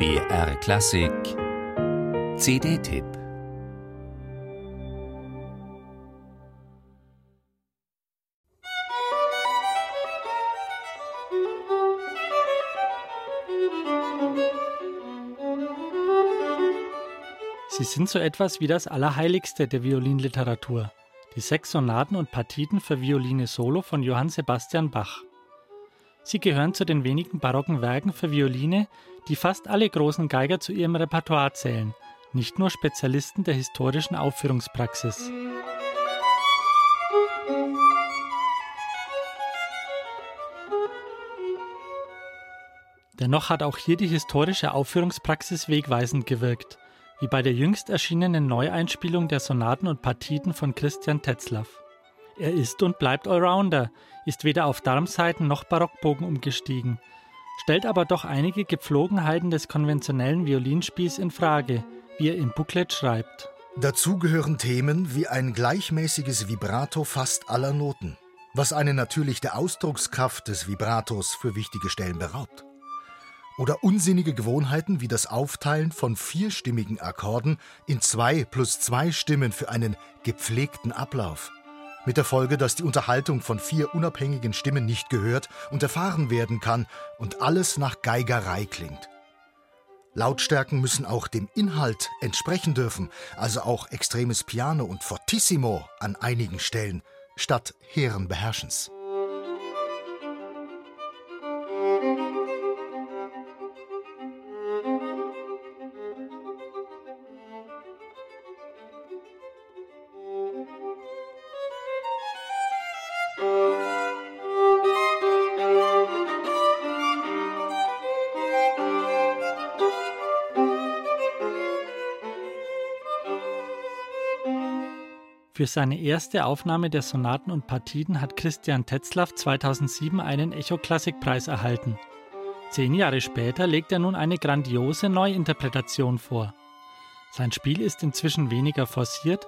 BR Klassik. CD-Tipp Sie sind so etwas wie das Allerheiligste der Violinliteratur, die sechs Sonaten und Partiten für Violine Solo von Johann Sebastian Bach. Sie gehören zu den wenigen barocken Werken für Violine, die fast alle großen Geiger zu ihrem Repertoire zählen, nicht nur Spezialisten der historischen Aufführungspraxis. Dennoch hat auch hier die historische Aufführungspraxis wegweisend gewirkt, wie bei der jüngst erschienenen Neueinspielung der Sonaten und Partiten von Christian Tetzlaff. Er ist und bleibt Allrounder, ist weder auf Darmsaiten noch Barockbogen umgestiegen, stellt aber doch einige Gepflogenheiten des konventionellen Violinspiels in Frage, wie er im Booklet schreibt. Dazu gehören Themen wie ein gleichmäßiges Vibrato fast aller Noten, was eine natürlich der Ausdruckskraft des Vibratos für wichtige Stellen beraubt. Oder unsinnige Gewohnheiten wie das Aufteilen von vierstimmigen Akkorden in zwei plus zwei Stimmen für einen gepflegten Ablauf. Mit der Folge, dass die Unterhaltung von vier unabhängigen Stimmen nicht gehört und erfahren werden kann und alles nach Geigerei klingt. Lautstärken müssen auch dem Inhalt entsprechen dürfen, also auch extremes Piano und Fortissimo an einigen Stellen statt hehren Beherrschens. Für seine erste Aufnahme der Sonaten und Partiten hat Christian Tetzlaff 2007 einen Echo-Klassikpreis erhalten. Zehn Jahre später legt er nun eine grandiose Neuinterpretation vor. Sein Spiel ist inzwischen weniger forciert,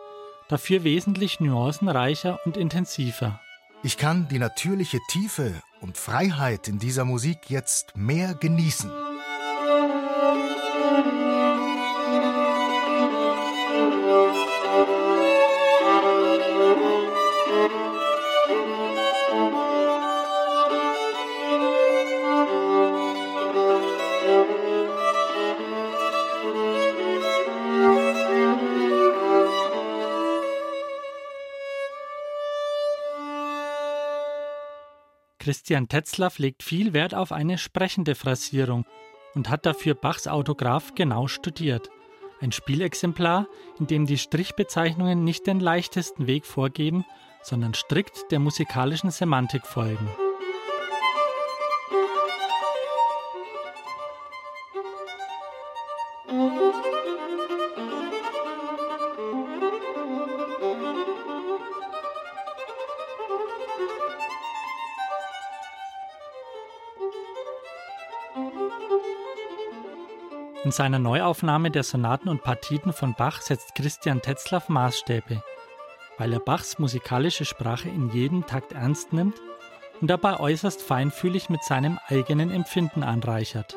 dafür wesentlich nuancenreicher und intensiver. Ich kann die natürliche Tiefe und Freiheit in dieser Musik jetzt mehr genießen. Christian Tetzlaff legt viel Wert auf eine sprechende Phrasierung und hat dafür Bachs Autograph genau studiert. Ein Spielexemplar, in dem die Strichbezeichnungen nicht den leichtesten Weg vorgeben, sondern strikt der musikalischen Semantik folgen. In seiner Neuaufnahme der Sonaten und Partiten von Bach setzt Christian Tetzlaff Maßstäbe, weil er Bachs musikalische Sprache in jedem Takt ernst nimmt und dabei äußerst feinfühlig mit seinem eigenen Empfinden anreichert.